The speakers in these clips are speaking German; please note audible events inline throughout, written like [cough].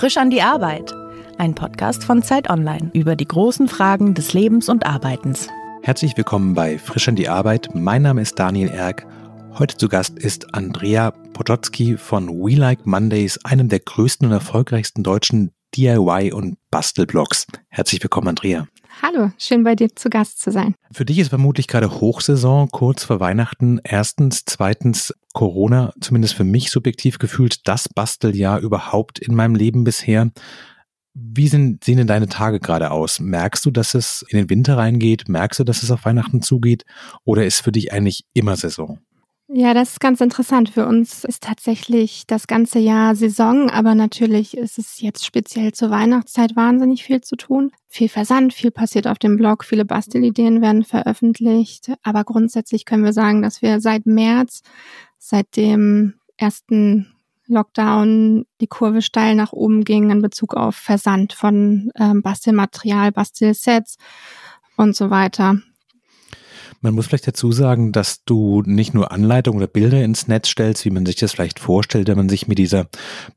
Frisch an die Arbeit. Ein Podcast von Zeit Online über die großen Fragen des Lebens und Arbeitens. Herzlich willkommen bei Frisch an die Arbeit. Mein Name ist Daniel Erck. Heute zu Gast ist Andrea Podolski von We Like Mondays, einem der größten und erfolgreichsten deutschen DIY- und Bastelblogs. Herzlich willkommen, Andrea. Hallo, schön bei dir zu Gast zu sein. Für dich ist vermutlich gerade Hochsaison, kurz vor Weihnachten. Erstens, zweitens Corona, zumindest für mich subjektiv gefühlt, das Basteljahr überhaupt in meinem Leben bisher. Wie sind, sehen denn deine Tage gerade aus? Merkst du, dass es in den Winter reingeht? Merkst du, dass es auf Weihnachten zugeht? Oder ist für dich eigentlich immer Saison? Ja, das ist ganz interessant. Für uns ist tatsächlich das ganze Jahr Saison, aber natürlich ist es jetzt speziell zur Weihnachtszeit wahnsinnig viel zu tun. Viel Versand, viel passiert auf dem Blog, viele Bastelideen werden veröffentlicht. Aber grundsätzlich können wir sagen, dass wir seit März, seit dem ersten Lockdown die Kurve steil nach oben ging in Bezug auf Versand von ähm, Bastelmaterial, Bastelsets und so weiter. Man muss vielleicht dazu sagen, dass du nicht nur Anleitungen oder Bilder ins Netz stellst, wie man sich das vielleicht vorstellt, wenn man sich mit dieser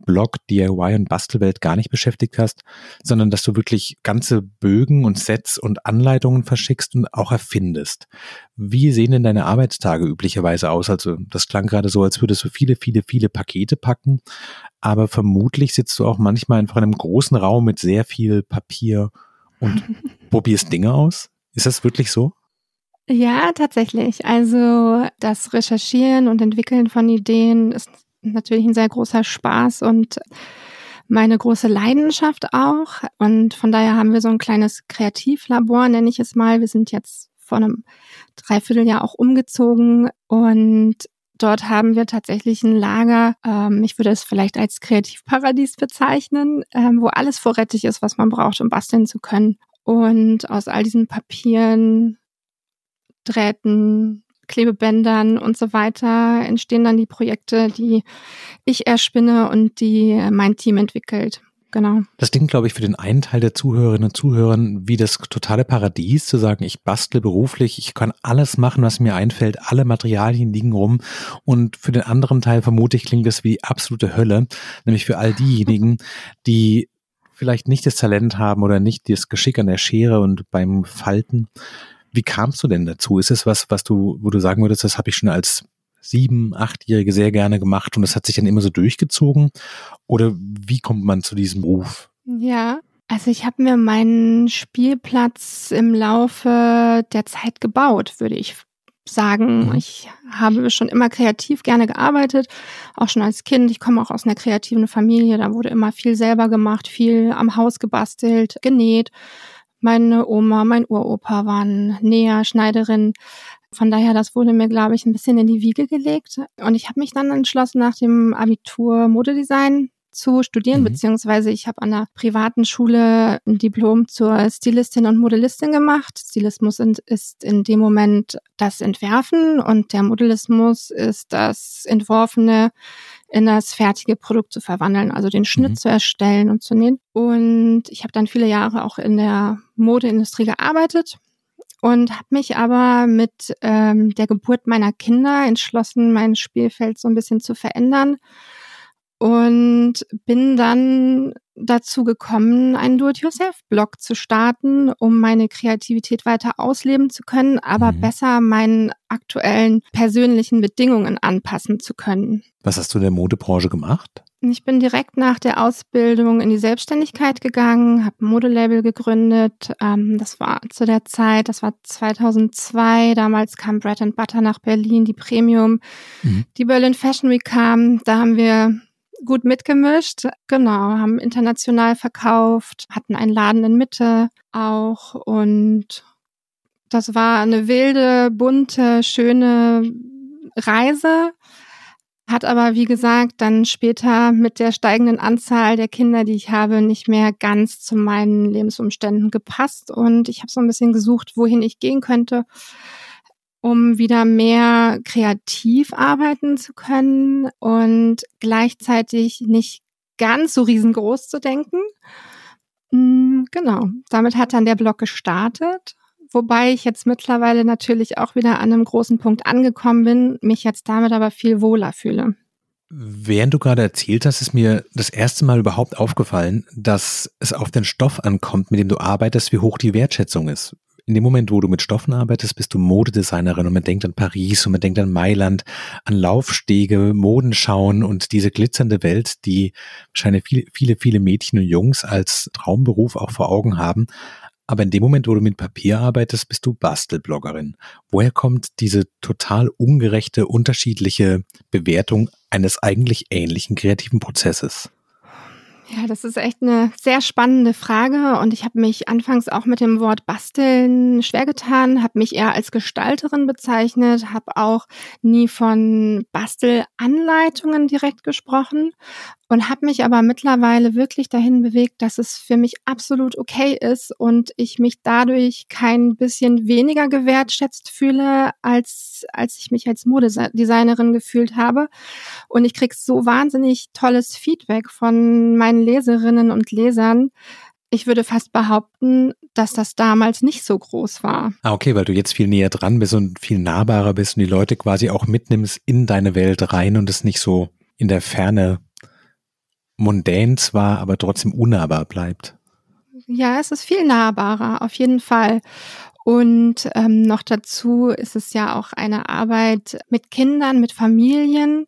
Blog, DIY und Bastelwelt gar nicht beschäftigt hast, sondern dass du wirklich ganze Bögen und Sets und Anleitungen verschickst und auch erfindest. Wie sehen denn deine Arbeitstage üblicherweise aus? Also das klang gerade so, als würdest du viele, viele, viele Pakete packen, aber vermutlich sitzt du auch manchmal einfach in einem großen Raum mit sehr viel Papier und [laughs] probierst Dinge aus. Ist das wirklich so? Ja, tatsächlich. Also das Recherchieren und Entwickeln von Ideen ist natürlich ein sehr großer Spaß und meine große Leidenschaft auch. Und von daher haben wir so ein kleines Kreativlabor, nenne ich es mal. Wir sind jetzt vor einem Dreivierteljahr auch umgezogen und dort haben wir tatsächlich ein Lager, ähm, ich würde es vielleicht als Kreativparadies bezeichnen, ähm, wo alles vorrätig ist, was man braucht, um basteln zu können. Und aus all diesen Papieren Drähten, Klebebändern und so weiter entstehen dann die Projekte, die ich erspinne und die mein Team entwickelt. Genau. Das klingt, glaube ich, für den einen Teil der Zuhörerinnen und Zuhörer wie das totale Paradies, zu sagen, ich bastle beruflich, ich kann alles machen, was mir einfällt, alle Materialien liegen rum. Und für den anderen Teil vermutlich klingt das wie absolute Hölle, nämlich für all diejenigen, [laughs] die vielleicht nicht das Talent haben oder nicht das Geschick an der Schere und beim Falten. Wie kamst du denn dazu? Ist es was, was du, wo du sagen würdest, das habe ich schon als sieben, achtjährige sehr gerne gemacht und das hat sich dann immer so durchgezogen? Oder wie kommt man zu diesem Ruf? Ja, also ich habe mir meinen Spielplatz im Laufe der Zeit gebaut, würde ich sagen. Mhm. Ich habe schon immer kreativ gerne gearbeitet, auch schon als Kind. Ich komme auch aus einer kreativen Familie, da wurde immer viel selber gemacht, viel am Haus gebastelt, genäht. Meine Oma, mein Uropa waren Näher, Schneiderin. Von daher, das wurde mir, glaube ich, ein bisschen in die Wiege gelegt. Und ich habe mich dann entschlossen, nach dem Abitur Modedesign zu studieren, mhm. beziehungsweise ich habe an einer privaten Schule ein Diplom zur Stilistin und Modellistin gemacht. Stilismus ist in dem Moment das Entwerfen und der Modellismus ist das Entworfene in das fertige Produkt zu verwandeln, also den Schnitt mhm. zu erstellen und zu nähen. Und ich habe dann viele Jahre auch in der Modeindustrie gearbeitet und habe mich aber mit ähm, der Geburt meiner Kinder entschlossen, mein Spielfeld so ein bisschen zu verändern und bin dann dazu gekommen, einen Do-it-yourself-Blog zu starten, um meine Kreativität weiter ausleben zu können, aber mhm. besser meinen aktuellen persönlichen Bedingungen anpassen zu können. Was hast du in der Modebranche gemacht? Ich bin direkt nach der Ausbildung in die Selbstständigkeit gegangen, habe ein Modelabel gegründet. Ähm, das war zu der Zeit, das war 2002. Damals kam Bread and Butter nach Berlin, die Premium. Mhm. Die Berlin Fashion Week kam. Da haben wir gut mitgemischt. Genau, haben international verkauft, hatten einen Laden in Mitte auch und das war eine wilde, bunte, schöne Reise. Hat aber, wie gesagt, dann später mit der steigenden Anzahl der Kinder, die ich habe, nicht mehr ganz zu meinen Lebensumständen gepasst. Und ich habe so ein bisschen gesucht, wohin ich gehen könnte um wieder mehr kreativ arbeiten zu können und gleichzeitig nicht ganz so riesengroß zu denken. Mm, genau, damit hat dann der Blog gestartet, wobei ich jetzt mittlerweile natürlich auch wieder an einem großen Punkt angekommen bin, mich jetzt damit aber viel wohler fühle. Während du gerade erzählt hast, ist mir das erste Mal überhaupt aufgefallen, dass es auf den Stoff ankommt, mit dem du arbeitest, wie hoch die Wertschätzung ist. In dem Moment, wo du mit Stoffen arbeitest, bist du Modedesignerin und man denkt an Paris und man denkt an Mailand, an Laufstege, Modenschauen und diese glitzernde Welt, die wahrscheinlich viele, viele, viele Mädchen und Jungs als Traumberuf auch vor Augen haben. Aber in dem Moment, wo du mit Papier arbeitest, bist du Bastelbloggerin. Woher kommt diese total ungerechte, unterschiedliche Bewertung eines eigentlich ähnlichen kreativen Prozesses? Ja, das ist echt eine sehr spannende Frage und ich habe mich anfangs auch mit dem Wort basteln schwer getan, habe mich eher als Gestalterin bezeichnet, habe auch nie von Bastelanleitungen direkt gesprochen und habe mich aber mittlerweile wirklich dahin bewegt, dass es für mich absolut okay ist und ich mich dadurch kein bisschen weniger gewertschätzt fühle, als, als ich mich als Modedesignerin gefühlt habe. Und ich krieg so wahnsinnig tolles Feedback von meinen Leserinnen und Lesern. Ich würde fast behaupten, dass das damals nicht so groß war. Ah, okay, weil du jetzt viel näher dran bist und viel nahbarer bist und die Leute quasi auch mitnimmst in deine Welt rein und es nicht so in der Ferne mundän zwar, aber trotzdem unnahbar bleibt. Ja, es ist viel nahbarer, auf jeden Fall. Und ähm, noch dazu ist es ja auch eine Arbeit mit Kindern, mit Familien.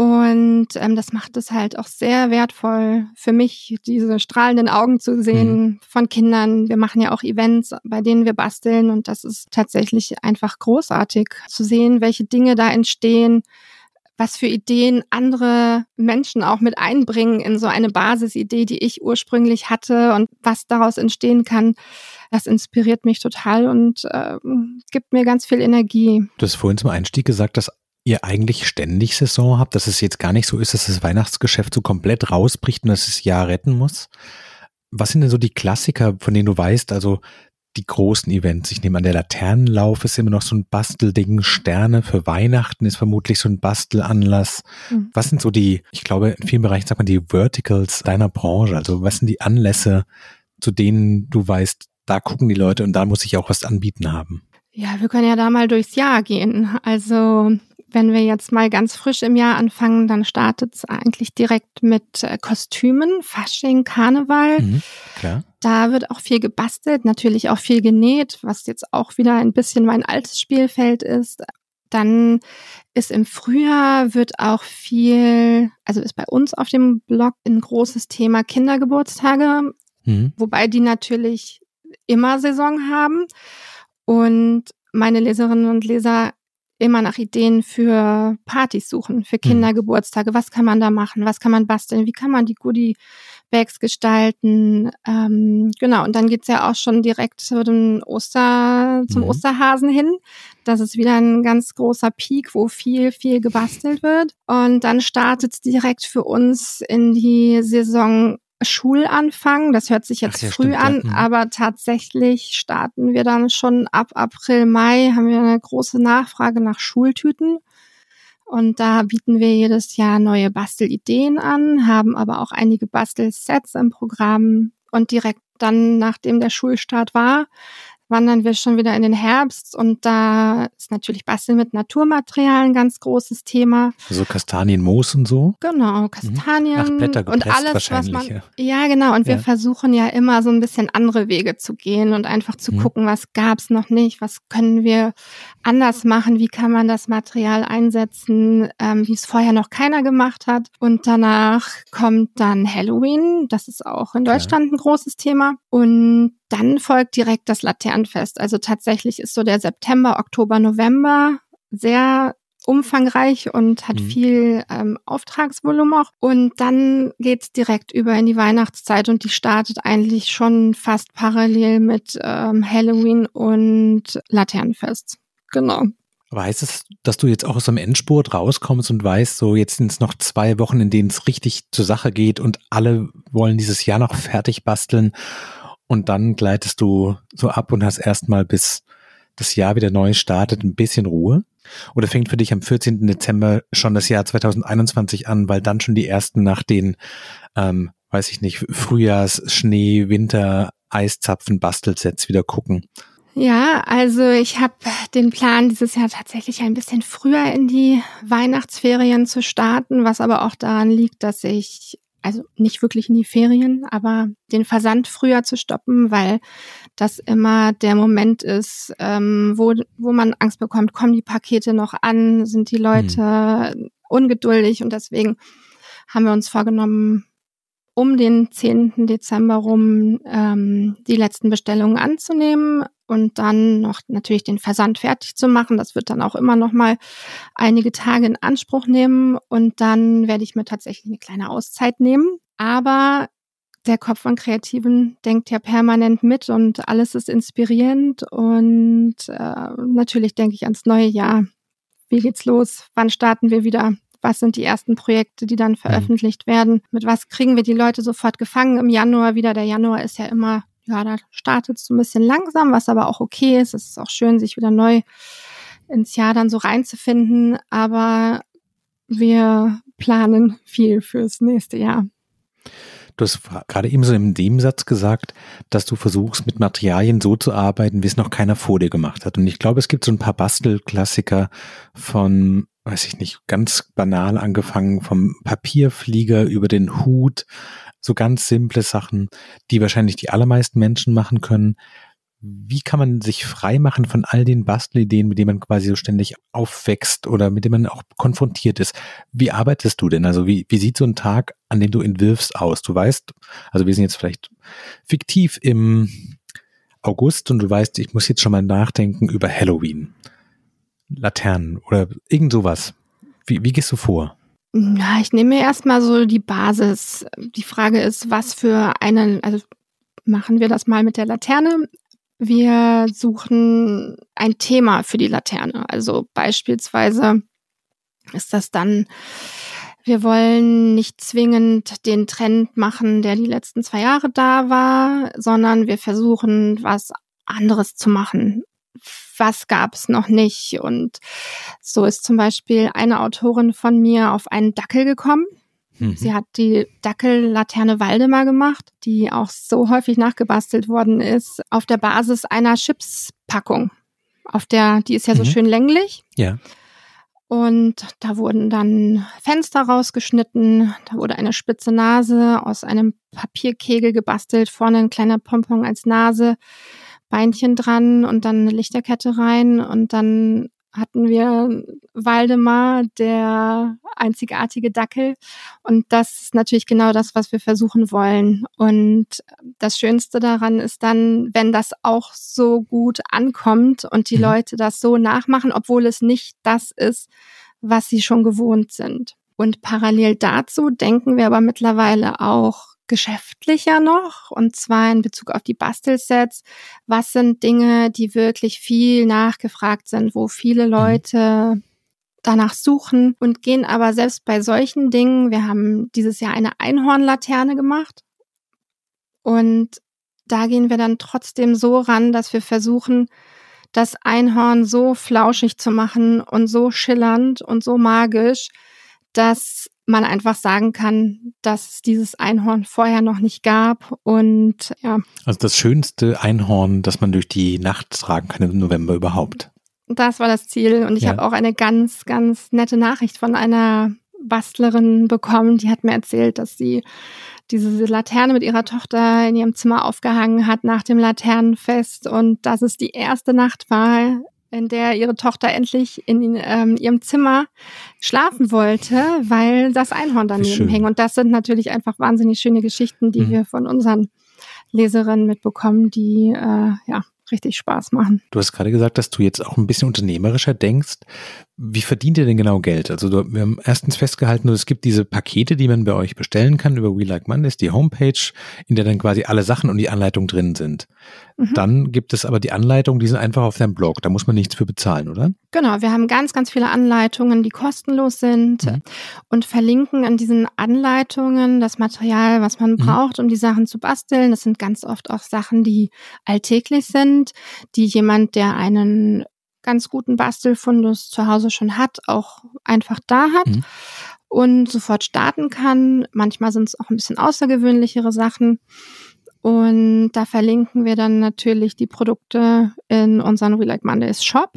Und ähm, das macht es halt auch sehr wertvoll für mich, diese strahlenden Augen zu sehen mhm. von Kindern. Wir machen ja auch Events, bei denen wir basteln. Und das ist tatsächlich einfach großartig zu sehen, welche Dinge da entstehen, was für Ideen andere Menschen auch mit einbringen in so eine Basisidee, die ich ursprünglich hatte und was daraus entstehen kann. Das inspiriert mich total und äh, gibt mir ganz viel Energie. Du hast vorhin zum Einstieg gesagt, dass ihr eigentlich ständig Saison habt, dass es jetzt gar nicht so ist, dass das Weihnachtsgeschäft so komplett rausbricht und dass es Jahr retten muss. Was sind denn so die Klassiker, von denen du weißt, also die großen Events. Ich nehme an, der Laternenlauf ist immer noch so ein Bastelding. Sterne für Weihnachten ist vermutlich so ein Bastelanlass. Mhm. Was sind so die, ich glaube, in vielen Bereichen sagt man die Verticals deiner Branche? Also was sind die Anlässe, zu denen du weißt, da gucken die Leute und da muss ich auch was anbieten haben? Ja, wir können ja da mal durchs Jahr gehen. Also wenn wir jetzt mal ganz frisch im Jahr anfangen, dann startet es eigentlich direkt mit äh, Kostümen, Fasching, Karneval. Mhm, klar. Da wird auch viel gebastelt, natürlich auch viel genäht, was jetzt auch wieder ein bisschen mein altes Spielfeld ist. Dann ist im Frühjahr wird auch viel, also ist bei uns auf dem Blog ein großes Thema Kindergeburtstage, mhm. wobei die natürlich immer Saison haben. Und meine Leserinnen und Leser immer nach Ideen für Partys suchen, für mhm. Kindergeburtstage. Was kann man da machen? Was kann man basteln? Wie kann man die Goodie Bags gestalten? Ähm, genau. Und dann geht's ja auch schon direkt zu dem Oster, zum mhm. Osterhasen hin. Das ist wieder ein ganz großer Peak, wo viel, viel gebastelt wird. Und dann startet's direkt für uns in die Saison Schulanfang. Das hört sich jetzt ja, früh stimmt, an, ja. Mhm. aber tatsächlich starten wir dann schon ab April, Mai, haben wir eine große Nachfrage nach Schultüten. Und da bieten wir jedes Jahr neue Bastelideen an, haben aber auch einige Bastelsets im Programm. Und direkt dann, nachdem der Schulstart war, wandern wir schon wieder in den Herbst und da ist natürlich Basteln mit Naturmaterialien ein ganz großes Thema. So Kastanienmoos und so? Genau, mhm. Kastanien Ach, Blätter und alles, was man. Ja, ja genau. Und ja. wir versuchen ja immer so ein bisschen andere Wege zu gehen und einfach zu mhm. gucken, was gab's noch nicht, was können wir anders machen, wie kann man das Material einsetzen, ähm, wie es vorher noch keiner gemacht hat. Und danach kommt dann Halloween. Das ist auch in Deutschland ein großes Thema. Und dann folgt direkt das Laternenfest. Also tatsächlich ist so der September, Oktober, November sehr umfangreich und hat mhm. viel ähm, Auftragsvolumen auch. Und dann geht's direkt über in die Weihnachtszeit und die startet eigentlich schon fast parallel mit ähm, Halloween und Laternenfest. Genau. Aber heißt es, dass du jetzt auch aus dem Endspurt rauskommst und weißt, so jetzt sind es noch zwei Wochen, in denen es richtig zur Sache geht und alle wollen dieses Jahr noch fertig basteln und dann gleitest du so ab und hast erstmal bis das Jahr wieder neu startet ein bisschen Ruhe? Oder fängt für dich am 14. Dezember schon das Jahr 2021 an, weil dann schon die ersten nach den, ähm, weiß ich nicht, Frühjahrs, Schnee, Winter, Eiszapfen, Bastelsets wieder gucken? Ja, also ich habe den Plan, dieses Jahr tatsächlich ein bisschen früher in die Weihnachtsferien zu starten, was aber auch daran liegt, dass ich, also nicht wirklich in die Ferien, aber den Versand früher zu stoppen, weil das immer der Moment ist, ähm, wo, wo man Angst bekommt, kommen die Pakete noch an, sind die Leute hm. ungeduldig und deswegen haben wir uns vorgenommen, um den 10. Dezember rum ähm, die letzten Bestellungen anzunehmen und dann noch natürlich den Versand fertig zu machen. Das wird dann auch immer noch mal einige Tage in Anspruch nehmen und dann werde ich mir tatsächlich eine kleine Auszeit nehmen. Aber der Kopf von Kreativen denkt ja permanent mit und alles ist inspirierend und äh, natürlich denke ich ans neue Jahr. Wie geht's los? Wann starten wir wieder? was sind die ersten Projekte, die dann mhm. veröffentlicht werden, mit was kriegen wir die Leute sofort gefangen im Januar wieder. Der Januar ist ja immer, ja, da startet es so ein bisschen langsam, was aber auch okay ist. Es ist auch schön, sich wieder neu ins Jahr dann so reinzufinden, aber wir planen viel fürs nächste Jahr. Du hast gerade eben so in dem Satz gesagt, dass du versuchst, mit Materialien so zu arbeiten, wie es noch keiner vor dir gemacht hat. Und ich glaube, es gibt so ein paar Bastelklassiker von weiß ich nicht, ganz banal angefangen vom Papierflieger über den Hut, so ganz simple Sachen, die wahrscheinlich die allermeisten Menschen machen können. Wie kann man sich frei machen von all den Bastelideen, mit denen man quasi so ständig aufwächst oder mit denen man auch konfrontiert ist? Wie arbeitest du denn? Also wie, wie sieht so ein Tag, an dem du entwirfst, aus? Du weißt, also wir sind jetzt vielleicht fiktiv im August und du weißt, ich muss jetzt schon mal nachdenken über Halloween. Laternen oder irgend sowas. Wie, wie gehst du vor? Ja, ich nehme mir erstmal so die Basis. Die Frage ist, was für eine, also machen wir das mal mit der Laterne. Wir suchen ein Thema für die Laterne. Also beispielsweise ist das dann, wir wollen nicht zwingend den Trend machen, der die letzten zwei Jahre da war, sondern wir versuchen, was anderes zu machen was gab es noch nicht. Und so ist zum Beispiel eine Autorin von mir auf einen Dackel gekommen. Mhm. Sie hat die Dackellaterne Waldemar gemacht, die auch so häufig nachgebastelt worden ist, auf der Basis einer Chipspackung. Auf der, die ist ja so mhm. schön länglich. Ja. Und da wurden dann Fenster rausgeschnitten, da wurde eine spitze Nase aus einem Papierkegel gebastelt, vorne ein kleiner Pompon als Nase. Beinchen dran und dann eine Lichterkette rein und dann hatten wir Waldemar, der einzigartige Dackel. Und das ist natürlich genau das, was wir versuchen wollen. Und das Schönste daran ist dann, wenn das auch so gut ankommt und die mhm. Leute das so nachmachen, obwohl es nicht das ist, was sie schon gewohnt sind. Und parallel dazu denken wir aber mittlerweile auch geschäftlicher noch und zwar in Bezug auf die Bastelsets. Was sind Dinge, die wirklich viel nachgefragt sind, wo viele mhm. Leute danach suchen und gehen aber selbst bei solchen Dingen, wir haben dieses Jahr eine Einhornlaterne gemacht und da gehen wir dann trotzdem so ran, dass wir versuchen, das Einhorn so flauschig zu machen und so schillernd und so magisch, dass man einfach sagen kann, dass es dieses Einhorn vorher noch nicht gab und ja. Also das schönste Einhorn, das man durch die Nacht tragen kann im November überhaupt. Das war das Ziel und ich ja. habe auch eine ganz, ganz nette Nachricht von einer Bastlerin bekommen, die hat mir erzählt, dass sie diese Laterne mit ihrer Tochter in ihrem Zimmer aufgehangen hat nach dem Laternenfest und dass es die erste Nacht war, in der ihre Tochter endlich in ähm, ihrem Zimmer schlafen wollte, weil das Einhorn daneben hing. Und das sind natürlich einfach wahnsinnig schöne Geschichten, die mhm. wir von unseren Leserinnen mitbekommen, die äh, ja richtig Spaß machen. Du hast gerade gesagt, dass du jetzt auch ein bisschen unternehmerischer denkst. Wie verdient ihr denn genau Geld? Also wir haben erstens festgehalten, es gibt diese Pakete, die man bei euch bestellen kann über We Like Mondays, die Homepage, in der dann quasi alle Sachen und die Anleitung drin sind. Mhm. Dann gibt es aber die Anleitungen, die sind einfach auf deinem Blog. Da muss man nichts für bezahlen, oder? Genau, wir haben ganz, ganz viele Anleitungen, die kostenlos sind mhm. und verlinken in diesen Anleitungen das Material, was man mhm. braucht, um die Sachen zu basteln. Das sind ganz oft auch Sachen, die alltäglich sind, die jemand, der einen ganz guten Bastelfundus zu Hause schon hat, auch einfach da hat. Mhm. Und sofort starten kann. Manchmal sind es auch ein bisschen außergewöhnlichere Sachen. Und da verlinken wir dann natürlich die Produkte in unseren We Like Mondays Shop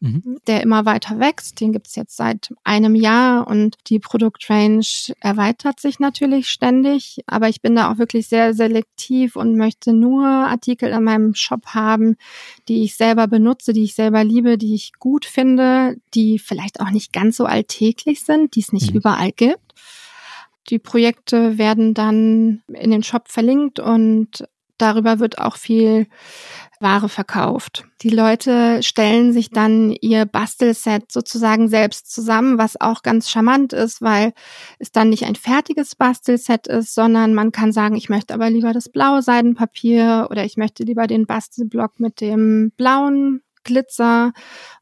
mhm. der immer weiter wächst. Den gibt es jetzt seit einem Jahr und die Produktrange erweitert sich natürlich ständig. Aber ich bin da auch wirklich sehr selektiv und möchte nur Artikel in meinem Shop haben, die ich selber benutze, die ich selber liebe, die ich gut finde, die vielleicht auch nicht ganz so alltäglich sind, die es nicht mhm. überall gibt. Die Projekte werden dann in den Shop verlinkt und darüber wird auch viel Ware verkauft. Die Leute stellen sich dann ihr Bastelset sozusagen selbst zusammen, was auch ganz charmant ist, weil es dann nicht ein fertiges Bastelset ist, sondern man kann sagen, ich möchte aber lieber das blaue Seidenpapier oder ich möchte lieber den Bastelblock mit dem blauen Glitzer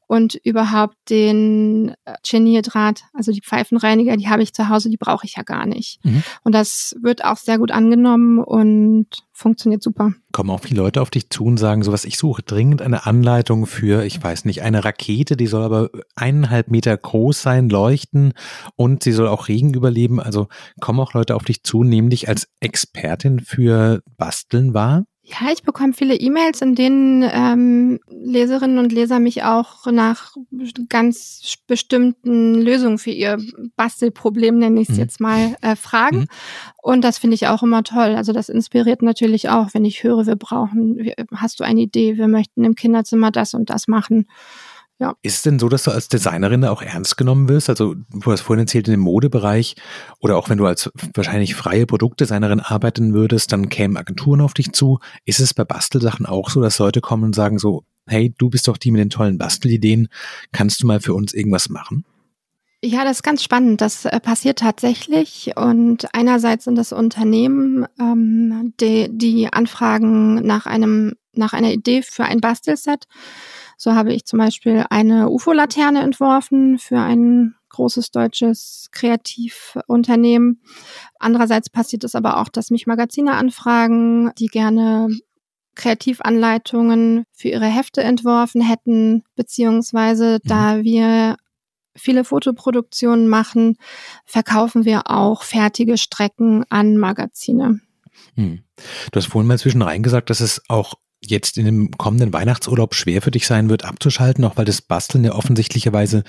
und überhaupt den äh, Genierdraht, also die Pfeifenreiniger, die habe ich zu Hause, die brauche ich ja gar nicht. Mhm. Und das wird auch sehr gut angenommen und funktioniert super. Kommen auch viele Leute auf dich zu und sagen, so was, ich suche dringend eine Anleitung für, ich weiß nicht, eine Rakete, die soll aber eineinhalb Meter groß sein, leuchten und sie soll auch Regen überleben. Also kommen auch Leute auf dich zu, nehmen dich als Expertin für Basteln wahr? Ja, ich bekomme viele E-Mails, in denen ähm, Leserinnen und Leser mich auch nach ganz bestimmten Lösungen für ihr Bastelproblem, nenne ich es mhm. jetzt mal, äh, fragen. Mhm. Und das finde ich auch immer toll. Also das inspiriert natürlich auch, wenn ich höre, wir brauchen, hast du eine Idee, wir möchten im Kinderzimmer das und das machen. Ja. Ist es denn so, dass du als Designerin auch ernst genommen wirst? Also du hast vorhin erzählt, in dem Modebereich oder auch wenn du als wahrscheinlich freie Produktdesignerin arbeiten würdest, dann kämen Agenturen auf dich zu. Ist es bei Bastelsachen auch so, dass Leute kommen und sagen so, hey, du bist doch die mit den tollen Bastelideen, kannst du mal für uns irgendwas machen? Ja, das ist ganz spannend. Das äh, passiert tatsächlich. Und einerseits sind das Unternehmen, ähm, die, die Anfragen nach einem, nach einer Idee für ein Bastelset so habe ich zum Beispiel eine UFO-Laterne entworfen für ein großes deutsches Kreativunternehmen. Andererseits passiert es aber auch, dass mich Magazine anfragen, die gerne Kreativanleitungen für ihre Hefte entworfen hätten, beziehungsweise mhm. da wir viele Fotoproduktionen machen, verkaufen wir auch fertige Strecken an Magazine. Hm. Du hast vorhin mal zwischen reingesagt, dass es auch jetzt in dem kommenden Weihnachtsurlaub schwer für dich sein wird, abzuschalten, auch weil das Basteln ja offensichtlicherweise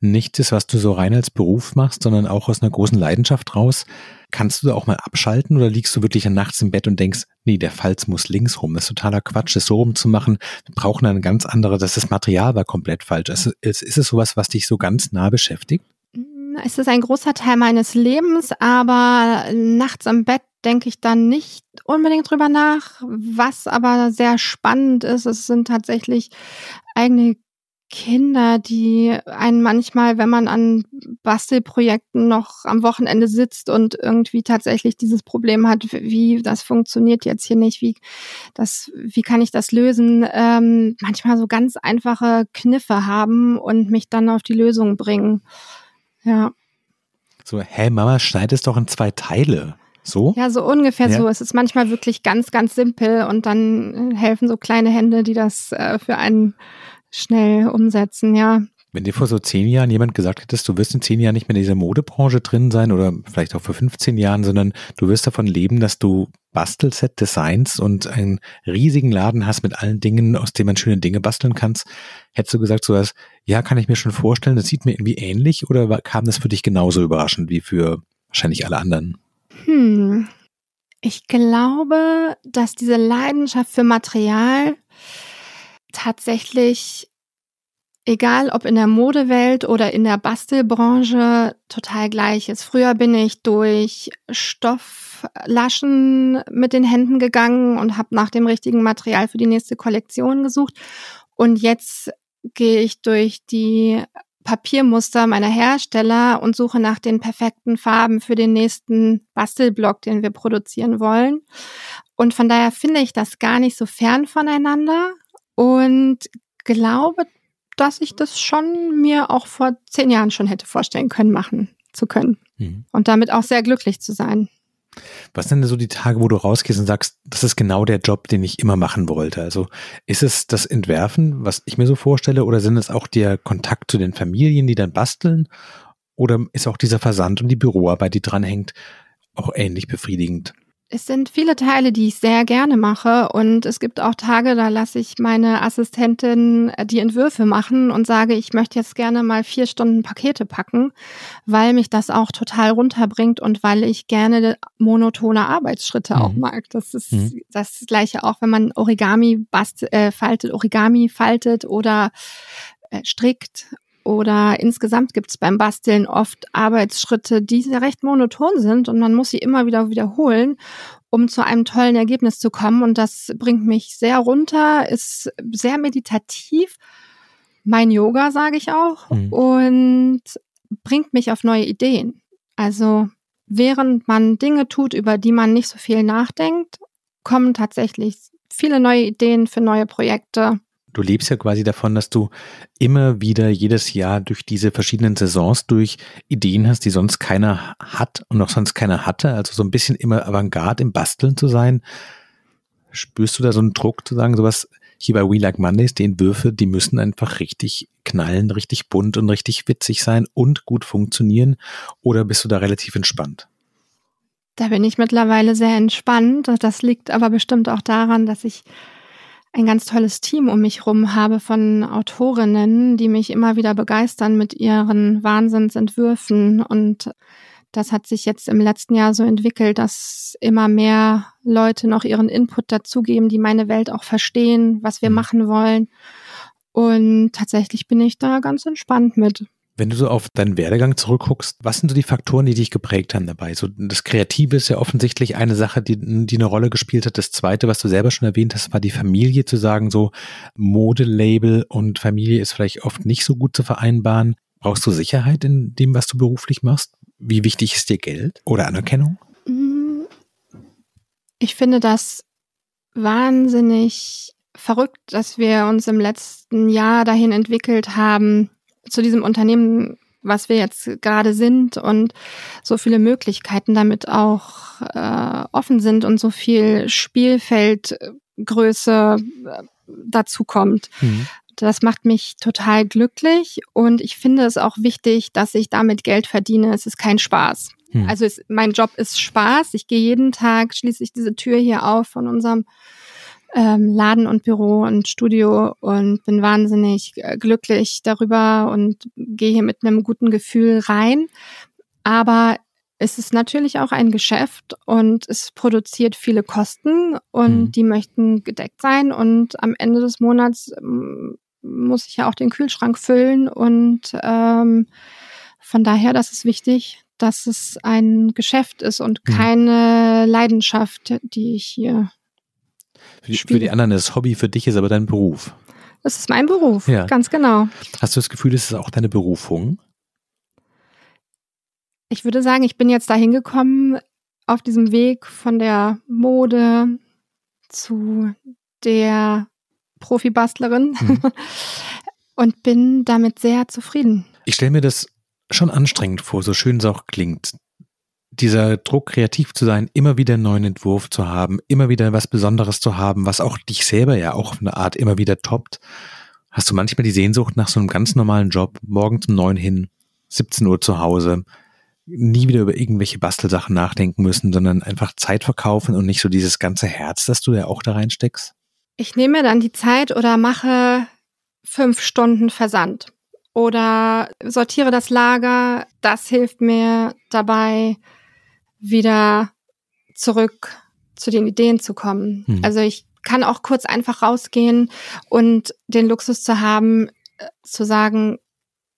nicht ist, was du so rein als Beruf machst, sondern auch aus einer großen Leidenschaft raus. Kannst du da auch mal abschalten oder liegst du wirklich nachts im Bett und denkst, nee, der Falz muss links rum, das ist totaler Quatsch, das so rumzumachen. Wir brauchen eine ganz andere, das, das Material war komplett falsch. Ist, ist, ist es sowas, was dich so ganz nah beschäftigt? Es ist ein großer Teil meines Lebens, aber nachts im Bett denke ich dann nicht unbedingt drüber nach. Was aber sehr spannend ist, es sind tatsächlich eigene Kinder, die einen manchmal, wenn man an Bastelprojekten noch am Wochenende sitzt und irgendwie tatsächlich dieses Problem hat, wie das funktioniert jetzt hier nicht, wie das, wie kann ich das lösen, ähm, manchmal so ganz einfache Kniffe haben und mich dann auf die Lösung bringen. Ja. So, hä, Mama, schneid es doch in zwei Teile. So? Ja, so ungefähr ja. so. Es ist manchmal wirklich ganz, ganz simpel und dann äh, helfen so kleine Hände, die das äh, für einen schnell umsetzen, ja. Wenn dir vor so zehn Jahren jemand gesagt hättest, du wirst in zehn Jahren nicht mehr in dieser Modebranche drin sein oder vielleicht auch vor 15 Jahren, sondern du wirst davon leben, dass du Bastelset Designs und einen riesigen Laden hast mit allen Dingen, aus denen man schöne Dinge basteln kannst, hättest du gesagt so was, ja, kann ich mir schon vorstellen, das sieht mir irgendwie ähnlich oder kam das für dich genauso überraschend wie für wahrscheinlich alle anderen? Hm. Ich glaube, dass diese Leidenschaft für Material tatsächlich, egal ob in der Modewelt oder in der Bastelbranche, total gleich ist. Früher bin ich durch Stofflaschen mit den Händen gegangen und habe nach dem richtigen Material für die nächste Kollektion gesucht. Und jetzt gehe ich durch die Papiermuster meiner Hersteller und suche nach den perfekten Farben für den nächsten Bastelblock, den wir produzieren wollen. Und von daher finde ich das gar nicht so fern voneinander und glaube, dass ich das schon mir auch vor zehn Jahren schon hätte vorstellen können, machen zu können. Mhm. Und damit auch sehr glücklich zu sein. Was sind denn so die Tage, wo du rausgehst und sagst, das ist genau der Job, den ich immer machen wollte? Also ist es das Entwerfen, was ich mir so vorstelle, oder sind es auch der Kontakt zu den Familien, die dann basteln? Oder ist auch dieser Versand und die Büroarbeit, die dranhängt, auch ähnlich befriedigend? Es sind viele Teile, die ich sehr gerne mache und es gibt auch Tage, da lasse ich meine Assistentin äh, die Entwürfe machen und sage, ich möchte jetzt gerne mal vier Stunden Pakete packen, weil mich das auch total runterbringt und weil ich gerne monotone Arbeitsschritte mhm. auch mag. Das ist mhm. das gleiche auch, wenn man Origami bast äh, faltet, Origami faltet oder äh, strickt oder insgesamt gibt es beim Basteln oft Arbeitsschritte, die sehr recht monoton sind und man muss sie immer wieder wiederholen, um zu einem tollen Ergebnis zu kommen. Und das bringt mich sehr runter, ist sehr meditativ. Mein Yoga, sage ich auch, mhm. und bringt mich auf neue Ideen. Also während man Dinge tut, über die man nicht so viel nachdenkt, kommen tatsächlich viele neue Ideen für neue Projekte du lebst ja quasi davon, dass du immer wieder jedes Jahr durch diese verschiedenen Saisons durch Ideen hast, die sonst keiner hat und noch sonst keiner hatte. Also so ein bisschen immer Avantgarde im Basteln zu sein. Spürst du da so einen Druck zu sagen, sowas hier bei We Like Mondays, die Entwürfe, die müssen einfach richtig knallen, richtig bunt und richtig witzig sein und gut funktionieren? Oder bist du da relativ entspannt? Da bin ich mittlerweile sehr entspannt. Das liegt aber bestimmt auch daran, dass ich ein ganz tolles Team um mich rum habe von Autorinnen, die mich immer wieder begeistern mit ihren Wahnsinnsentwürfen. Und das hat sich jetzt im letzten Jahr so entwickelt, dass immer mehr Leute noch ihren Input dazugeben, die meine Welt auch verstehen, was wir mhm. machen wollen. Und tatsächlich bin ich da ganz entspannt mit. Wenn du so auf deinen Werdegang zurückguckst, was sind so die Faktoren, die dich geprägt haben dabei? So, das Kreative ist ja offensichtlich eine Sache, die, die eine Rolle gespielt hat. Das zweite, was du selber schon erwähnt hast, war die Familie zu sagen, so Modelabel und Familie ist vielleicht oft nicht so gut zu vereinbaren. Brauchst du Sicherheit in dem, was du beruflich machst? Wie wichtig ist dir Geld oder Anerkennung? Mm, ich finde das wahnsinnig verrückt, dass wir uns im letzten Jahr dahin entwickelt haben, zu diesem Unternehmen, was wir jetzt gerade sind und so viele Möglichkeiten damit auch äh, offen sind und so viel Spielfeldgröße äh, dazu kommt. Mhm. Das macht mich total glücklich und ich finde es auch wichtig, dass ich damit Geld verdiene. Es ist kein Spaß. Mhm. Also es, mein Job ist Spaß. Ich gehe jeden Tag, schließe ich diese Tür hier auf von unserem ähm, Laden und Büro und Studio und bin wahnsinnig äh, glücklich darüber und gehe hier mit einem guten Gefühl rein. Aber es ist natürlich auch ein Geschäft und es produziert viele Kosten und mhm. die möchten gedeckt sein und am Ende des Monats ähm, muss ich ja auch den Kühlschrank füllen und ähm, von daher, das ist wichtig, dass es ein Geschäft ist und mhm. keine Leidenschaft, die ich hier für die, für die anderen ist Hobby, für dich ist aber dein Beruf. Das ist mein Beruf, ja. ganz genau. Hast du das Gefühl, es ist auch deine Berufung? Ich würde sagen, ich bin jetzt dahin gekommen auf diesem Weg von der Mode zu der Profibastlerin mhm. [laughs] und bin damit sehr zufrieden. Ich stelle mir das schon anstrengend vor, so schön es auch klingt dieser Druck, kreativ zu sein, immer wieder einen neuen Entwurf zu haben, immer wieder was Besonderes zu haben, was auch dich selber ja auch auf eine Art immer wieder toppt. Hast du manchmal die Sehnsucht nach so einem ganz normalen Job, morgen zum neun hin, 17 Uhr zu Hause, nie wieder über irgendwelche Bastelsachen nachdenken müssen, sondern einfach Zeit verkaufen und nicht so dieses ganze Herz, das du ja auch da reinsteckst? Ich nehme dann die Zeit oder mache fünf Stunden Versand oder sortiere das Lager. Das hilft mir dabei, wieder zurück zu den Ideen zu kommen. Hm. Also ich kann auch kurz einfach rausgehen und den Luxus zu haben, äh, zu sagen,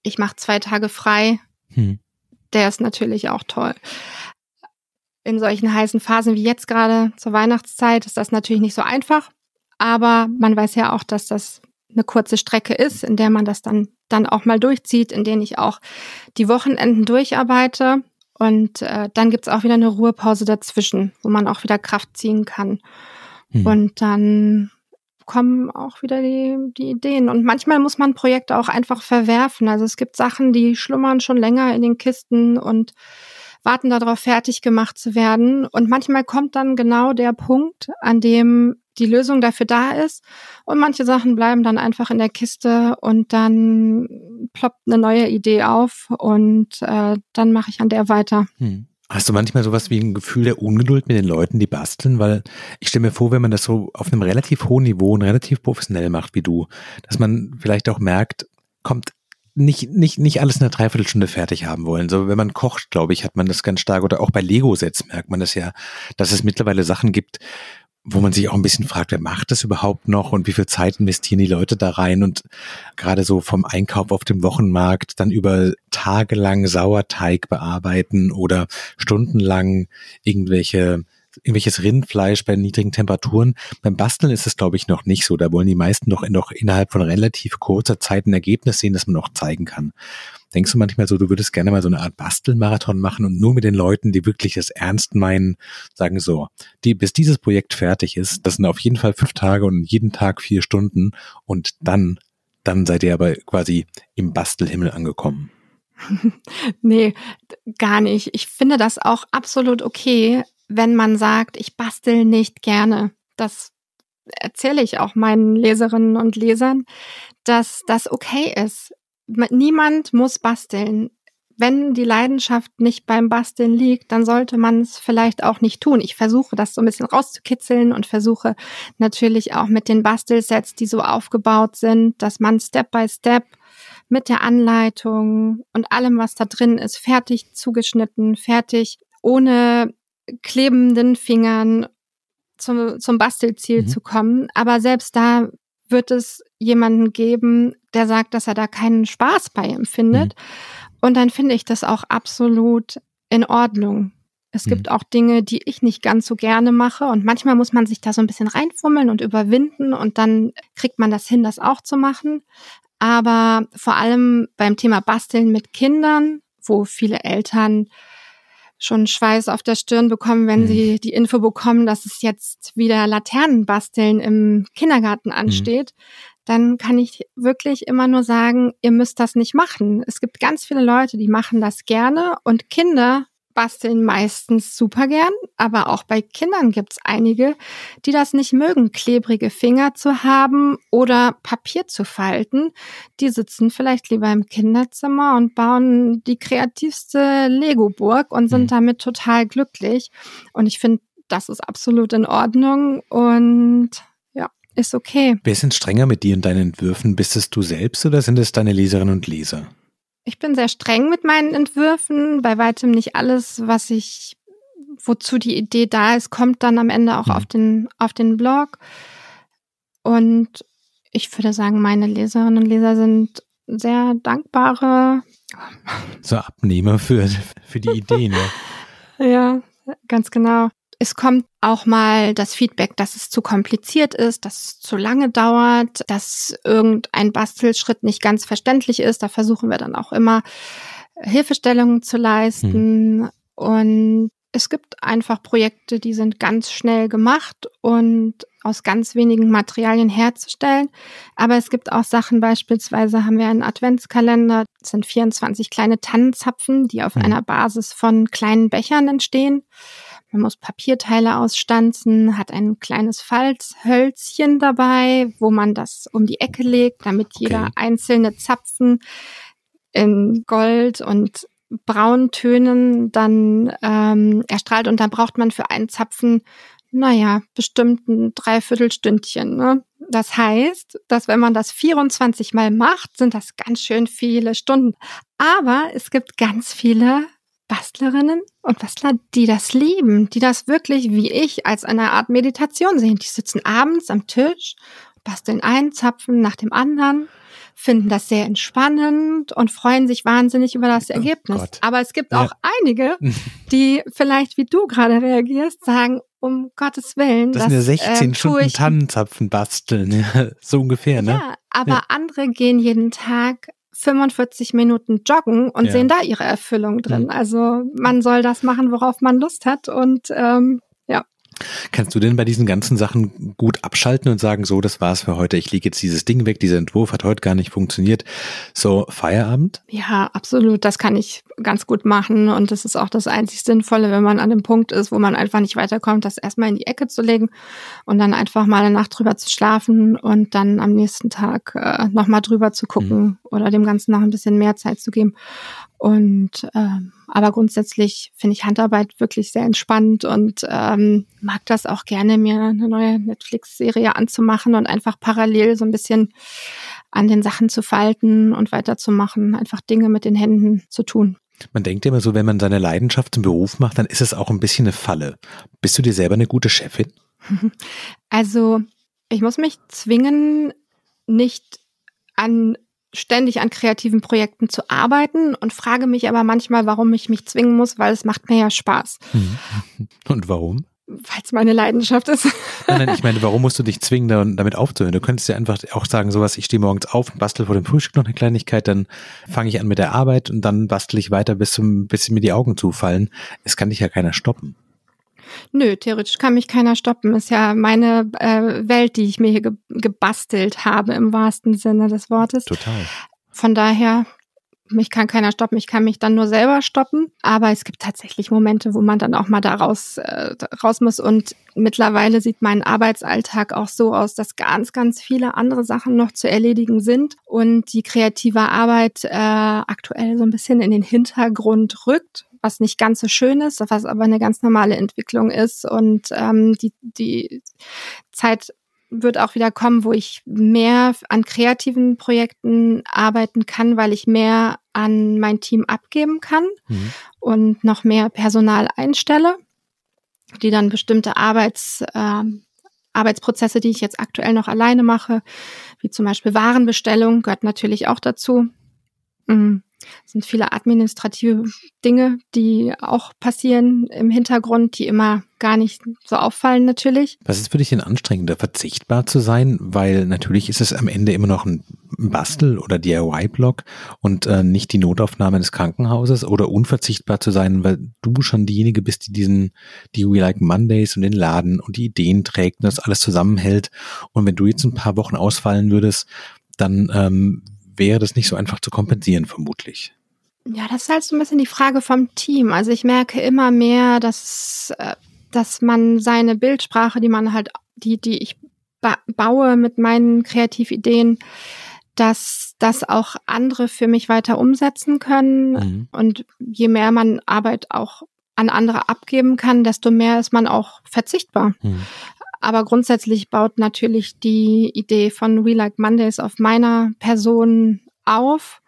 ich mache zwei Tage frei. Hm. Der ist natürlich auch toll. In solchen heißen Phasen wie jetzt gerade zur Weihnachtszeit ist das natürlich nicht so einfach. Aber man weiß ja auch, dass das eine kurze Strecke ist, in der man das dann, dann auch mal durchzieht, in denen ich auch die Wochenenden durcharbeite und äh, dann gibt's auch wieder eine Ruhepause dazwischen, wo man auch wieder Kraft ziehen kann. Hm. Und dann kommen auch wieder die, die Ideen. Und manchmal muss man Projekte auch einfach verwerfen. Also es gibt Sachen, die schlummern schon länger in den Kisten und warten darauf, fertig gemacht zu werden. Und manchmal kommt dann genau der Punkt, an dem die Lösung dafür da ist. Und manche Sachen bleiben dann einfach in der Kiste und dann ploppt eine neue Idee auf und äh, dann mache ich an der weiter. Hm. Hast du manchmal sowas wie ein Gefühl der Ungeduld mit den Leuten, die basteln? Weil ich stelle mir vor, wenn man das so auf einem relativ hohen Niveau und relativ professionell macht wie du, dass man vielleicht auch merkt, kommt nicht, nicht, nicht alles in einer Dreiviertelstunde fertig haben wollen. So, wenn man kocht, glaube ich, hat man das ganz stark. Oder auch bei Lego-Sets merkt man das ja, dass es mittlerweile Sachen gibt, wo man sich auch ein bisschen fragt, wer macht das überhaupt noch und wie viel Zeit investieren die Leute da rein und gerade so vom Einkauf auf dem Wochenmarkt dann über tagelang Sauerteig bearbeiten oder stundenlang irgendwelche irgendwelches Rindfleisch bei niedrigen Temperaturen. Beim Basteln ist es, glaube ich, noch nicht so. Da wollen die meisten noch, noch innerhalb von relativ kurzer Zeit ein Ergebnis sehen, das man noch zeigen kann. Denkst du manchmal so, du würdest gerne mal so eine Art Bastelmarathon machen und nur mit den Leuten, die wirklich das ernst meinen, sagen so, die, bis dieses Projekt fertig ist, das sind auf jeden Fall fünf Tage und jeden Tag vier Stunden und dann, dann seid ihr aber quasi im Bastelhimmel angekommen. [laughs] nee, gar nicht. Ich finde das auch absolut okay, wenn man sagt, ich bastel nicht gerne. Das erzähle ich auch meinen Leserinnen und Lesern, dass das okay ist. Niemand muss basteln. Wenn die Leidenschaft nicht beim Basteln liegt, dann sollte man es vielleicht auch nicht tun. Ich versuche das so ein bisschen rauszukitzeln und versuche natürlich auch mit den Bastelsets, die so aufgebaut sind, dass man Step by Step mit der Anleitung und allem, was da drin ist, fertig zugeschnitten, fertig, ohne klebenden Fingern zum, zum Bastelziel mhm. zu kommen. Aber selbst da wird es jemanden geben, der sagt, dass er da keinen Spaß bei empfindet. Mhm. Und dann finde ich das auch absolut in Ordnung. Es mhm. gibt auch Dinge, die ich nicht ganz so gerne mache. Und manchmal muss man sich da so ein bisschen reinfummeln und überwinden und dann kriegt man das hin, das auch zu machen. Aber vor allem beim Thema Basteln mit Kindern, wo viele Eltern schon Schweiß auf der Stirn bekommen, wenn mhm. sie die Info bekommen, dass es jetzt wieder Laternenbasteln im Kindergarten mhm. ansteht, mhm. Dann kann ich wirklich immer nur sagen, ihr müsst das nicht machen. Es gibt ganz viele Leute, die machen das gerne und Kinder basteln meistens super gern, aber auch bei Kindern gibt's einige, die das nicht mögen, klebrige Finger zu haben oder Papier zu falten. Die sitzen vielleicht lieber im Kinderzimmer und bauen die kreativste Lego-Burg und sind mhm. damit total glücklich. Und ich finde, das ist absolut in Ordnung und ist okay. Wer sind strenger mit dir und deinen Entwürfen? Bist es du selbst oder sind es deine Leserinnen und Leser? Ich bin sehr streng mit meinen Entwürfen. Bei weitem nicht alles, was ich, wozu die Idee da ist, kommt dann am Ende auch mhm. auf den, auf den Blog. Und ich würde sagen, meine Leserinnen und Leser sind sehr dankbare. So Abnehmer für, für die Ideen. ja. [laughs] ja, ganz genau. Es kommt auch mal das Feedback, dass es zu kompliziert ist, dass es zu lange dauert, dass irgendein Bastelschritt nicht ganz verständlich ist. Da versuchen wir dann auch immer Hilfestellungen zu leisten. Hm. Und es gibt einfach Projekte, die sind ganz schnell gemacht und aus ganz wenigen Materialien herzustellen. Aber es gibt auch Sachen, beispielsweise haben wir einen Adventskalender, das sind 24 kleine Tannenzapfen, die auf hm. einer Basis von kleinen Bechern entstehen. Man muss Papierteile ausstanzen, hat ein kleines Falzhölzchen dabei, wo man das um die Ecke legt, damit jeder einzelne Zapfen in Gold und Brauntönen dann ähm, erstrahlt und dann braucht man für einen Zapfen, naja, bestimmt ein Dreiviertelstündchen. Ne? Das heißt, dass wenn man das 24 Mal macht, sind das ganz schön viele Stunden. Aber es gibt ganz viele Bastlerinnen und Bastler, die das lieben, die das wirklich wie ich als eine Art Meditation sehen. Die sitzen abends am Tisch, basteln einen Zapfen nach dem anderen, finden das sehr entspannend und freuen sich wahnsinnig über das oh Ergebnis. Oh Aber es gibt ja. auch einige, [laughs] die vielleicht wie du gerade reagierst, sagen, um Gottes Willen. Das, das sind ja 16 äh, Stunden Tannenzapfen basteln, [laughs] so ungefähr, ne? Ja, aber ja. andere gehen jeden Tag 45 Minuten joggen und ja. sehen da ihre Erfüllung drin. Mhm. Also man soll das machen, worauf man Lust hat und ähm. Kannst du denn bei diesen ganzen Sachen gut abschalten und sagen, so, das war's für heute, ich lege jetzt dieses Ding weg, dieser Entwurf hat heute gar nicht funktioniert. So, Feierabend? Ja, absolut. Das kann ich ganz gut machen. Und das ist auch das einzig Sinnvolle, wenn man an dem Punkt ist, wo man einfach nicht weiterkommt, das erstmal in die Ecke zu legen und dann einfach mal eine Nacht drüber zu schlafen und dann am nächsten Tag äh, nochmal drüber zu gucken mhm. oder dem Ganzen noch ein bisschen mehr Zeit zu geben. Und ähm, aber grundsätzlich finde ich Handarbeit wirklich sehr entspannt und ähm, mag das auch gerne, mir eine neue Netflix-Serie anzumachen und einfach parallel so ein bisschen an den Sachen zu falten und weiterzumachen, einfach Dinge mit den Händen zu tun. Man denkt immer so, wenn man seine Leidenschaft zum Beruf macht, dann ist es auch ein bisschen eine Falle. Bist du dir selber eine gute Chefin? [laughs] Also, ich muss mich zwingen, nicht an ständig an kreativen Projekten zu arbeiten und frage mich aber manchmal, warum ich mich zwingen muss, weil es macht mir ja Spaß. [laughs] Und warum? Weil es meine Leidenschaft ist. [laughs] Nein, nein, ich meine, warum musst du dich zwingen, damit aufzuhören? Du könntest ja einfach auch sagen, sowas, ich stehe morgens auf und bastel vor dem Frühstück noch eine Kleinigkeit, dann fange ich an mit der Arbeit und dann bastel ich weiter, bis, zum, bis mir die Augen zufallen. Es kann dich ja keiner stoppen. Nö, theoretisch kann mich keiner stoppen. Ist ja meine äh, Welt, die ich mir hier ge gebastelt habe, im wahrsten Sinne des Wortes. Total. Von daher, mich kann keiner stoppen, ich kann mich dann nur selber stoppen. Aber es gibt tatsächlich Momente, wo man dann auch mal da raus, äh, raus muss. Und mittlerweile sieht mein Arbeitsalltag auch so aus, dass ganz, ganz viele andere Sachen noch zu erledigen sind und die kreative Arbeit äh, aktuell so ein bisschen in den Hintergrund rückt, was nicht ganz so schön ist, was aber eine ganz normale Entwicklung ist. Und ähm, die, die Zeit wird auch wieder kommen, wo ich mehr an kreativen Projekten arbeiten kann, weil ich mehr an mein Team abgeben kann mhm. und noch mehr Personal einstelle, die dann bestimmte Arbeits, äh, Arbeitsprozesse, die ich jetzt aktuell noch alleine mache, wie zum Beispiel Warenbestellung, gehört natürlich auch dazu. Mhm. Sind viele administrative Dinge, die auch passieren im Hintergrund, die immer gar nicht so auffallen natürlich. Was ist für dich denn anstrengender, verzichtbar zu sein? Weil natürlich ist es am Ende immer noch ein Bastel- oder DIY-Blog und äh, nicht die Notaufnahme des Krankenhauses oder unverzichtbar zu sein, weil du schon diejenige bist, die diesen, die We Like Mondays und den Laden und die Ideen trägt und das alles zusammenhält. Und wenn du jetzt ein paar Wochen ausfallen würdest, dann ähm, wäre das nicht so einfach zu kompensieren, vermutlich. Ja, das ist halt so ein bisschen die Frage vom Team. Also ich merke immer mehr, dass, äh, dass man seine Bildsprache, die man halt, die, die ich ba baue mit meinen Kreativideen, dass das auch andere für mich weiter umsetzen können. Mhm. Und je mehr man Arbeit auch an andere abgeben kann, desto mehr ist man auch verzichtbar. Mhm. Aber grundsätzlich baut natürlich die Idee von We Like Mondays auf meiner Person auf,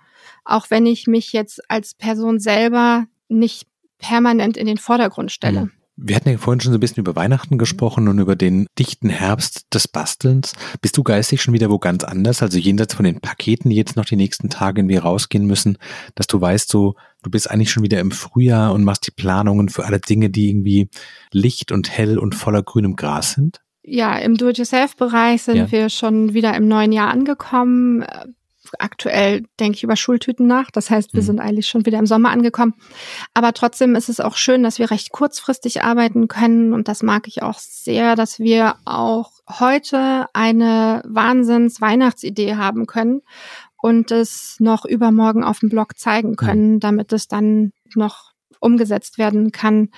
auch wenn ich mich jetzt als Person selber nicht permanent in den Vordergrund stelle. Mhm. Wir hatten ja vorhin schon so ein bisschen über Weihnachten gesprochen und über den dichten Herbst des Bastelns. Bist du geistig schon wieder wo ganz anders? Also jenseits von den Paketen, die jetzt noch die nächsten Tage irgendwie rausgehen müssen, dass du weißt, so, du bist eigentlich schon wieder im Frühjahr und machst die Planungen für alle Dinge, die irgendwie licht und hell und voller grünem Gras sind? Ja, im Do-it-yourself-Bereich sind ja. wir schon wieder im neuen Jahr angekommen. Aktuell denke ich über Schultüten nach. Das heißt, wir mhm. sind eigentlich schon wieder im Sommer angekommen. Aber trotzdem ist es auch schön, dass wir recht kurzfristig arbeiten können. Und das mag ich auch sehr, dass wir auch heute eine Wahnsinns-Weihnachtsidee haben können und es noch übermorgen auf dem Blog zeigen können, mhm. damit es dann noch umgesetzt werden kann.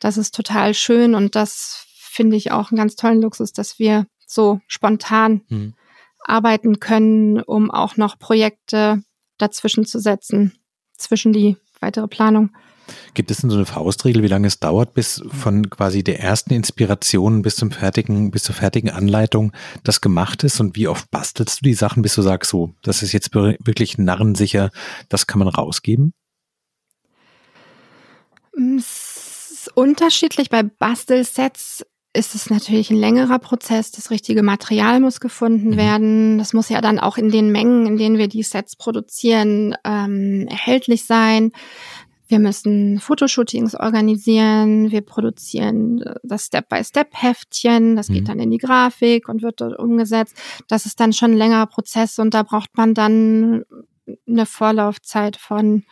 Das ist total schön und das finde ich auch einen ganz tollen Luxus, dass wir so spontan mhm. arbeiten können, um auch noch Projekte dazwischen zu setzen, zwischen die weitere Planung. Gibt es denn so eine Faustregel, wie lange es dauert, bis von quasi der ersten Inspiration bis zum fertigen, bis zur fertigen Anleitung das gemacht ist? Und wie oft bastelst du die Sachen, bis du sagst, so, das ist jetzt wirklich narrensicher, das kann man rausgeben? Es ist unterschiedlich. Bei Bastelsets ist es natürlich ein längerer Prozess. Das richtige Material muss gefunden mhm. werden. Das muss ja dann auch in den Mengen, in denen wir die Sets produzieren, ähm, erhältlich sein. Wir müssen Fotoshootings organisieren. Wir produzieren das Step-by-Step-Heftchen. Das mhm. geht dann in die Grafik und wird dort umgesetzt. Das ist dann schon ein längerer Prozess und da braucht man dann eine Vorlaufzeit von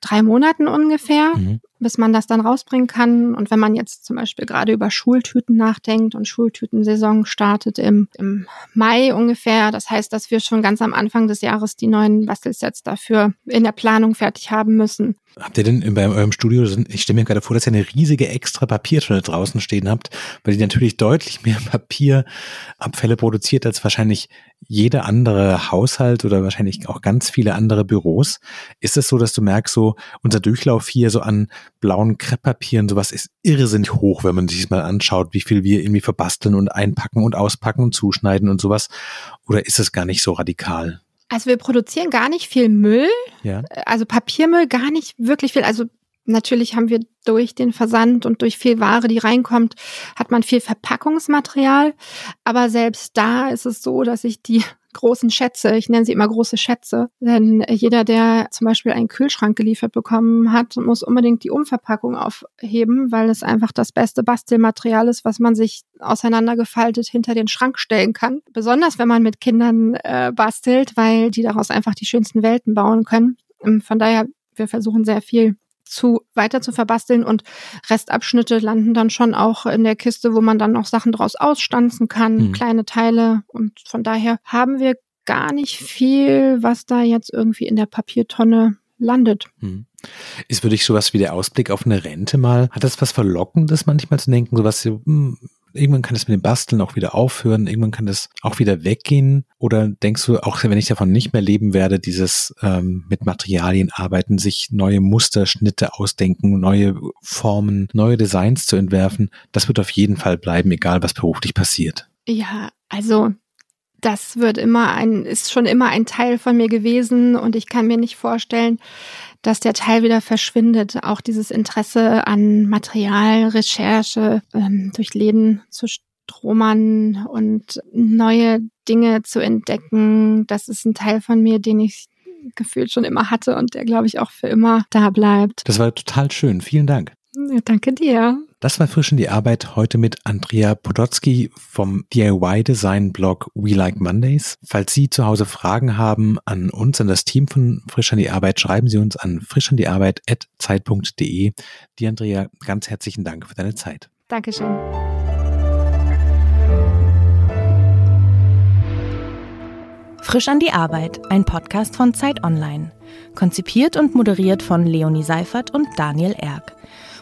drei Monaten ungefähr, mhm. Bis man das dann rausbringen kann. Und wenn man jetzt zum Beispiel gerade über Schultüten nachdenkt und Schultütensaison startet im, im Mai ungefähr, das heißt, dass wir schon ganz am Anfang des Jahres die neuen Bastelsets dafür in der Planung fertig haben müssen. Habt ihr denn bei eurem Studio, ich stelle mir gerade vor, dass ihr eine riesige extra Papiertonne draußen stehen habt, weil die natürlich deutlich mehr Papierabfälle produziert als wahrscheinlich jeder andere Haushalt oder wahrscheinlich auch ganz viele andere Büros. Ist es so, dass du merkst, so unser Durchlauf hier so an blauen Krepppapieren, sowas ist irrsinnig hoch, wenn man sich mal anschaut, wie viel wir irgendwie verbasteln und einpacken und auspacken und zuschneiden und sowas? Oder ist es gar nicht so radikal? Also wir produzieren gar nicht viel Müll. Ja. Also Papiermüll gar nicht wirklich viel. Also natürlich haben wir durch den Versand und durch viel Ware, die reinkommt, hat man viel Verpackungsmaterial. Aber selbst da ist es so, dass ich die großen Schätze, ich nenne sie immer große Schätze, denn jeder, der zum Beispiel einen Kühlschrank geliefert bekommen hat, muss unbedingt die Umverpackung aufheben, weil es einfach das beste Bastelmaterial ist, was man sich auseinandergefaltet hinter den Schrank stellen kann. Besonders wenn man mit Kindern äh, bastelt, weil die daraus einfach die schönsten Welten bauen können. Ähm, von daher, wir versuchen sehr viel zu weiter zu verbasteln und Restabschnitte landen dann schon auch in der Kiste, wo man dann noch Sachen draus ausstanzen kann, mhm. kleine Teile und von daher haben wir gar nicht viel, was da jetzt irgendwie in der Papiertonne landet. Mhm. Ist für dich sowas wie der Ausblick auf eine Rente mal, hat das was Verlockendes manchmal zu denken, sowas, hm, irgendwann kann es mit dem Basteln auch wieder aufhören, irgendwann kann das auch wieder weggehen? Oder denkst du, auch wenn ich davon nicht mehr leben werde, dieses ähm, mit Materialien arbeiten, sich neue Musterschnitte ausdenken, neue Formen, neue Designs zu entwerfen, das wird auf jeden Fall bleiben, egal was beruflich passiert. Ja, also das wird immer ein, ist schon immer ein Teil von mir gewesen und ich kann mir nicht vorstellen, dass der Teil wieder verschwindet. Auch dieses Interesse an Material, Recherche, ähm, durch Läden zu stromern und neue Dinge zu entdecken, das ist ein Teil von mir, den ich gefühlt schon immer hatte und der, glaube ich, auch für immer da bleibt. Das war total schön. Vielen Dank. Ja, danke dir. Das war frisch in die Arbeit heute mit Andrea Podolski vom DIY-Design-Blog We Like Mondays. Falls Sie zu Hause Fragen haben an uns, an das Team von Frisch an die Arbeit, schreiben Sie uns an frischandiarbeit.zeit.de. Die Andrea, ganz herzlichen Dank für deine Zeit. Dankeschön. Frisch an die Arbeit, ein Podcast von Zeit Online. Konzipiert und moderiert von Leonie Seifert und Daniel Erck.